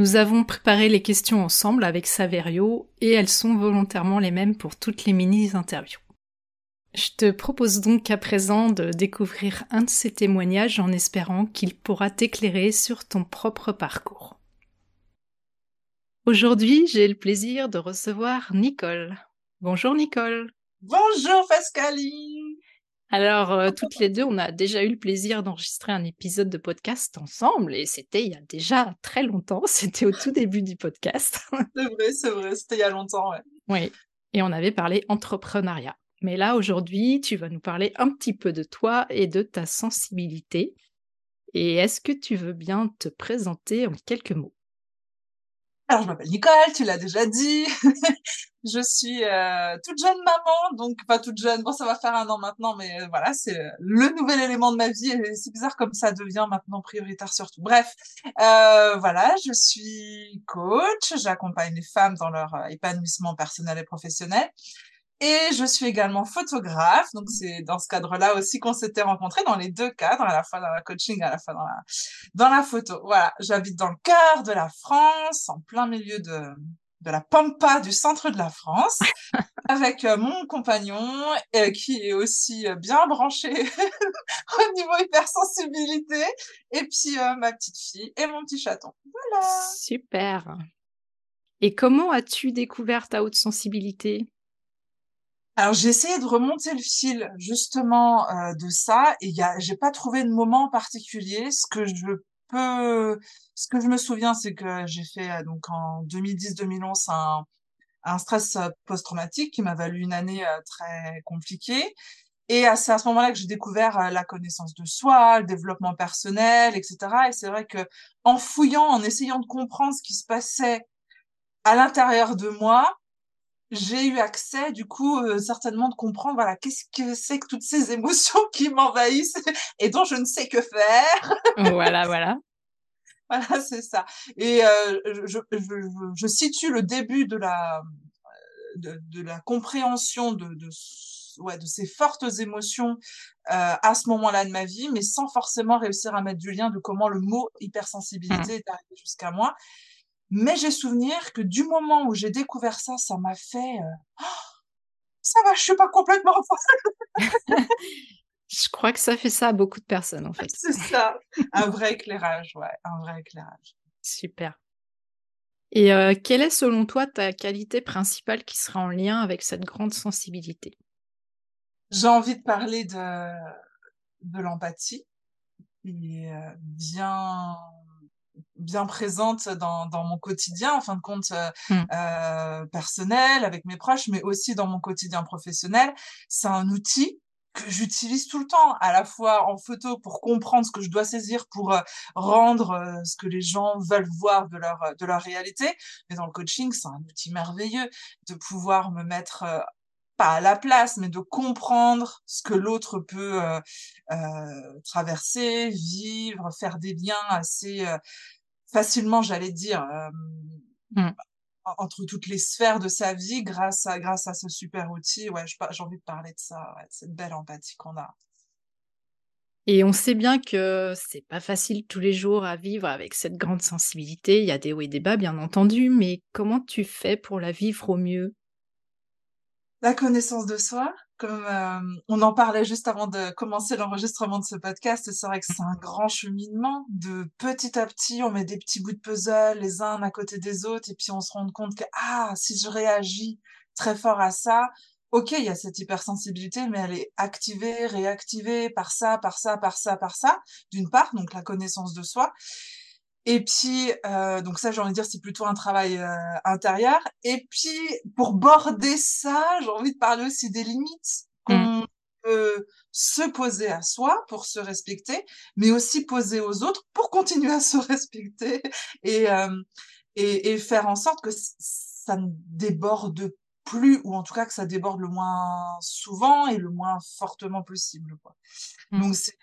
Nous avons préparé les questions ensemble avec Saverio et elles sont volontairement les mêmes pour toutes les mini-interviews. Je te propose donc à présent de découvrir un de ces témoignages en espérant qu'il pourra t'éclairer sur ton propre parcours. Aujourd'hui, j'ai le plaisir de recevoir Nicole. Bonjour Nicole. Bonjour Pascaline. Alors, euh, toutes les deux, on a déjà eu le plaisir d'enregistrer un épisode de podcast ensemble et c'était il y a déjà très longtemps. C'était au tout début du podcast. c'est vrai, c'est vrai, c'était il y a longtemps, ouais. Oui, et on avait parlé entrepreneuriat. Mais là, aujourd'hui, tu vas nous parler un petit peu de toi et de ta sensibilité. Et est-ce que tu veux bien te présenter en quelques mots? Alors, je m'appelle Nicole, tu l'as déjà dit. je suis euh, toute jeune maman, donc pas toute jeune. Bon, ça va faire un an maintenant, mais euh, voilà, c'est le nouvel élément de ma vie. Et c'est bizarre comme ça devient maintenant prioritaire surtout. Bref, euh, voilà, je suis coach. J'accompagne les femmes dans leur euh, épanouissement personnel et professionnel. Et je suis également photographe, donc c'est dans ce cadre-là aussi qu'on s'était rencontrés, dans les deux cadres, à la fois dans la coaching, à la fois dans la, dans la photo. Voilà, j'habite dans le cœur de la France, en plein milieu de, de la pampa du centre de la France, avec euh, mon compagnon euh, qui est aussi euh, bien branché au niveau hypersensibilité, et puis ma petite fille et mon petit chaton. Voilà. Super. Et comment as-tu découvert ta haute sensibilité? Alors j'ai essayé de remonter le fil justement euh, de ça et j'ai pas trouvé de moment particulier. Ce que je peux, ce que je me souviens, c'est que j'ai fait euh, donc en 2010-2011 un, un stress euh, post-traumatique qui m'a valu une année très compliquée. Et c'est à ce moment-là que j'ai découvert la connaissance de soi, le développement personnel, etc. Et c'est vrai que en fouillant, en essayant de comprendre ce qui se passait à l'intérieur de moi, j'ai eu accès, du coup, euh, certainement de comprendre, voilà, qu'est-ce que c'est que toutes ces émotions qui m'envahissent et dont je ne sais que faire. voilà, voilà. voilà, c'est ça. Et euh, je, je, je, situe le début de la, de, de la compréhension de, de, ouais, de ces fortes émotions euh, à ce moment-là de ma vie, mais sans forcément réussir à mettre du lien de comment le mot hypersensibilité mmh. est arrivé jusqu'à moi. Mais j'ai souvenir que du moment où j'ai découvert ça, ça m'a fait euh, oh, ça va, je suis pas complètement Je crois que ça fait ça à beaucoup de personnes en fait. C'est ça, un vrai éclairage, ouais, un vrai éclairage. Super. Et euh, quelle est selon toi ta qualité principale qui sera en lien avec cette grande sensibilité? J'ai envie de parler de, de l'empathie et euh, bien bien présente dans, dans mon quotidien, en fin de compte, mmh. euh, personnel, avec mes proches, mais aussi dans mon quotidien professionnel. C'est un outil que j'utilise tout le temps, à la fois en photo pour comprendre ce que je dois saisir, pour euh, rendre euh, ce que les gens veulent voir de leur, de leur réalité. Mais dans le coaching, c'est un outil merveilleux de pouvoir me mettre pas à la place, mais de comprendre ce que l'autre peut traverser, vivre, faire des liens assez facilement, j'allais dire. Mmh. entre toutes les sphères de sa vie grâce à grâce à ce super outil. Ouais, j'ai envie de parler de ça, ouais, de cette belle empathie qu'on a. Et on sait bien que c'est pas facile tous les jours à vivre avec cette grande sensibilité. Il y a des hauts et des bas, bien entendu, mais comment tu fais pour la vivre au mieux? La connaissance de soi, comme euh, on en parlait juste avant de commencer l'enregistrement de ce podcast, c'est vrai que c'est un grand cheminement. De petit à petit, on met des petits bouts de puzzle les uns à côté des autres, et puis on se rend compte que ah, si je réagis très fort à ça, ok, il y a cette hypersensibilité, mais elle est activée, réactivée par ça, par ça, par ça, par ça, d'une part, donc la connaissance de soi. Et puis, euh, donc ça, j'ai envie de dire, c'est plutôt un travail euh, intérieur. Et puis, pour border ça, j'ai envie de parler aussi des limites qu'on mmh. peut se poser à soi pour se respecter, mais aussi poser aux autres pour continuer à se respecter et, euh, et, et, faire en sorte que ça ne déborde plus, ou en tout cas que ça déborde le moins souvent et le moins fortement possible. Quoi. Mmh. Donc c'est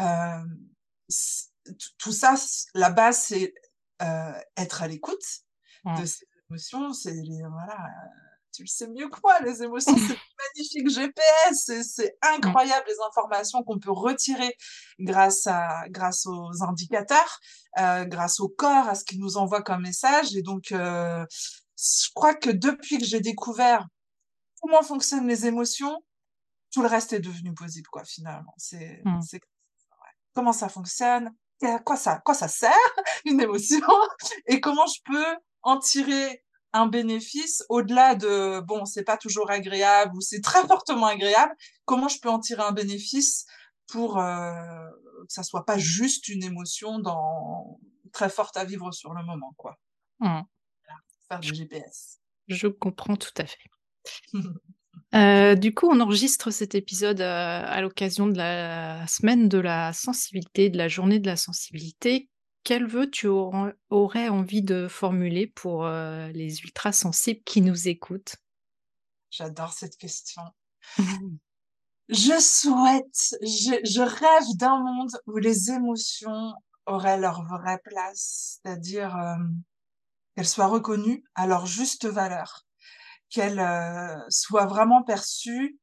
euh, tout ça, la base c'est euh, être à l'écoute de ces émotions. C'est voilà, tu le sais mieux que moi, les émotions c'est magnifique GPS, c'est incroyable les informations qu'on peut retirer grâce à grâce aux indicateurs, euh, grâce au corps, à ce qu'il nous envoie comme message. Et donc euh, je crois que depuis que j'ai découvert comment fonctionnent les émotions, tout le reste est devenu possible, quoi, finalement. C'est, mmh. c'est comment ça fonctionne, à quoi ça, quoi ça sert, une émotion, et comment je peux en tirer un bénéfice au-delà de, bon, c'est pas toujours agréable ou c'est très fortement agréable, comment je peux en tirer un bénéfice pour euh, que ça soit pas juste une émotion dans, très forte à vivre sur le moment, quoi? Mmh faire du GPS. Je comprends tout à fait. Euh, du coup, on enregistre cet épisode euh, à l'occasion de la semaine de la sensibilité, de la journée de la sensibilité. Quel vœu tu aurais envie de formuler pour euh, les ultra sensibles qui nous écoutent? J'adore cette question. je souhaite, je, je rêve d'un monde où les émotions auraient leur vraie place, c'est-à-dire qu'elles soient reconnues à leur juste valeur, qu'elles euh, soient vraiment perçues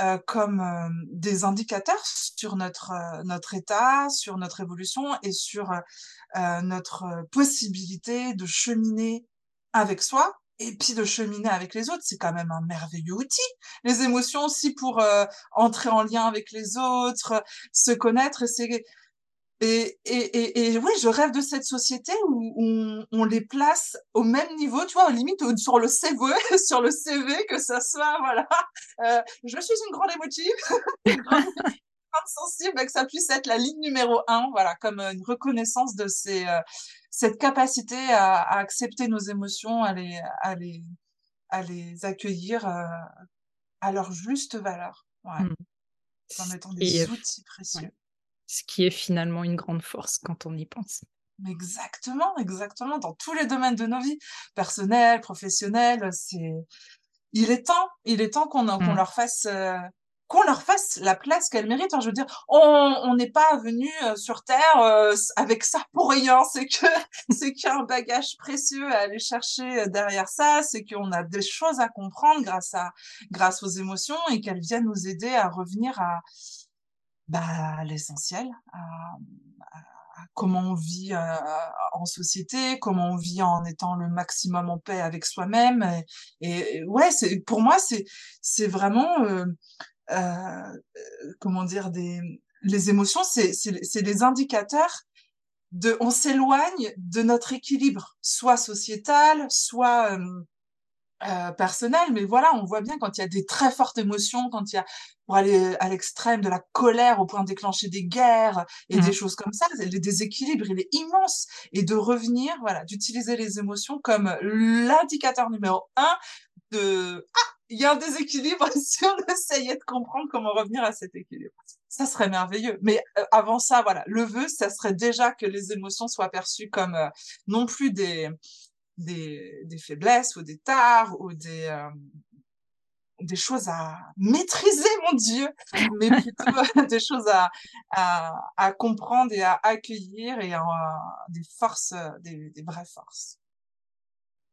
euh, comme euh, des indicateurs sur notre notre état, sur notre évolution et sur notre possibilité de cheminer avec soi et puis de cheminer avec les autres, c'est quand même un merveilleux outil. Les émotions aussi pour entrer en lien avec les autres, se connaître, c'est et, et, et, et, oui, je rêve de cette société où on, on, les place au même niveau, tu vois, au limite sur le CV, sur le CV, que ça soit, voilà, euh, je suis une grande émotive, une grande, sensible, que ça puisse être la ligne numéro un, voilà, comme une reconnaissance de ces, euh, cette capacité à, à, accepter nos émotions, à les, à les, à les accueillir euh, à leur juste valeur, ouais, mmh. en étant des outils précieux. Ce qui est finalement une grande force quand on y pense. Exactement, exactement. Dans tous les domaines de nos vies, personnelles, professionnelles, c'est. Il est temps, il est temps qu'on mmh. leur fasse. Euh, qu'on leur fasse la place qu'elles méritent. je veux dire, on n'est pas venu euh, sur Terre euh, avec ça pour rien. C'est que c'est qu'il y a un bagage précieux à aller chercher derrière ça. C'est qu'on a des choses à comprendre grâce à grâce aux émotions et qu'elles viennent nous aider à revenir à bah, l'essentiel, comment on vit euh, en société, comment on vit en étant le maximum en paix avec soi-même. Et, ouais, c'est pour moi c'est c'est vraiment euh, euh, comment dire des les émotions, c'est c'est les indicateurs de on s'éloigne de notre équilibre, soit sociétal, soit euh, personnel, mais voilà, on voit bien quand il y a des très fortes émotions, quand il y a, pour aller à l'extrême, de la colère au point de déclencher des guerres et des mmh. choses comme ça, le déséquilibre, il est immense. Et de revenir, voilà, d'utiliser les émotions comme l'indicateur numéro un de, ah, il y a un déséquilibre si on essayait de comprendre comment revenir à cet équilibre. Ça serait merveilleux. Mais euh, avant ça, voilà, le vœu, ça serait déjà que les émotions soient perçues comme euh, non plus des, des, des faiblesses ou des tares ou des, euh, des choses à maîtriser, mon Dieu, mais plutôt des choses à, à, à, comprendre et à accueillir et des forces, des, des vraies forces.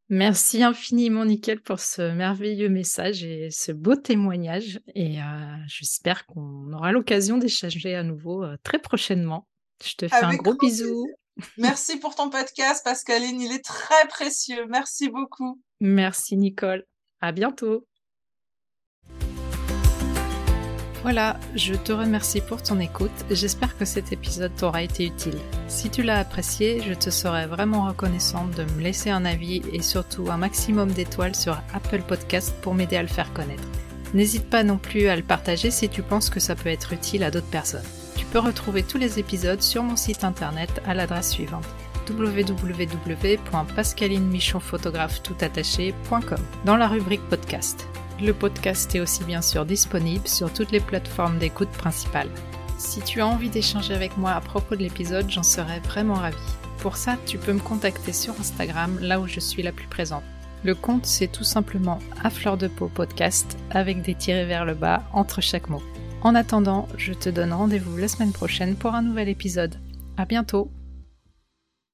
Merci infiniment, Nickel, pour ce merveilleux message et ce beau témoignage. Et euh, j'espère qu'on aura l'occasion d'échanger à nouveau euh, très prochainement. Je te fais un gros bisou. Merci pour ton podcast, Pascaline. Il est très précieux. Merci beaucoup. Merci, Nicole. À bientôt. Voilà, je te remercie pour ton écoute. J'espère que cet épisode t'aura été utile. Si tu l'as apprécié, je te serais vraiment reconnaissante de me laisser un avis et surtout un maximum d'étoiles sur Apple Podcast pour m'aider à le faire connaître. N'hésite pas non plus à le partager si tu penses que ça peut être utile à d'autres personnes. Peux retrouver tous les épisodes sur mon site internet à l'adresse suivante www.pascalineMichonphotographe.com dans la rubrique podcast. Le podcast est aussi bien sûr disponible sur toutes les plateformes d'écoute principales. Si tu as envie d'échanger avec moi à propos de l'épisode, j'en serais vraiment ravie. Pour ça, tu peux me contacter sur Instagram, là où je suis la plus présente. Le compte, c'est tout simplement à fleur de peau podcast avec des tirés vers le bas entre chaque mot. En attendant, je te donne rendez-vous la semaine prochaine pour un nouvel épisode. À bientôt!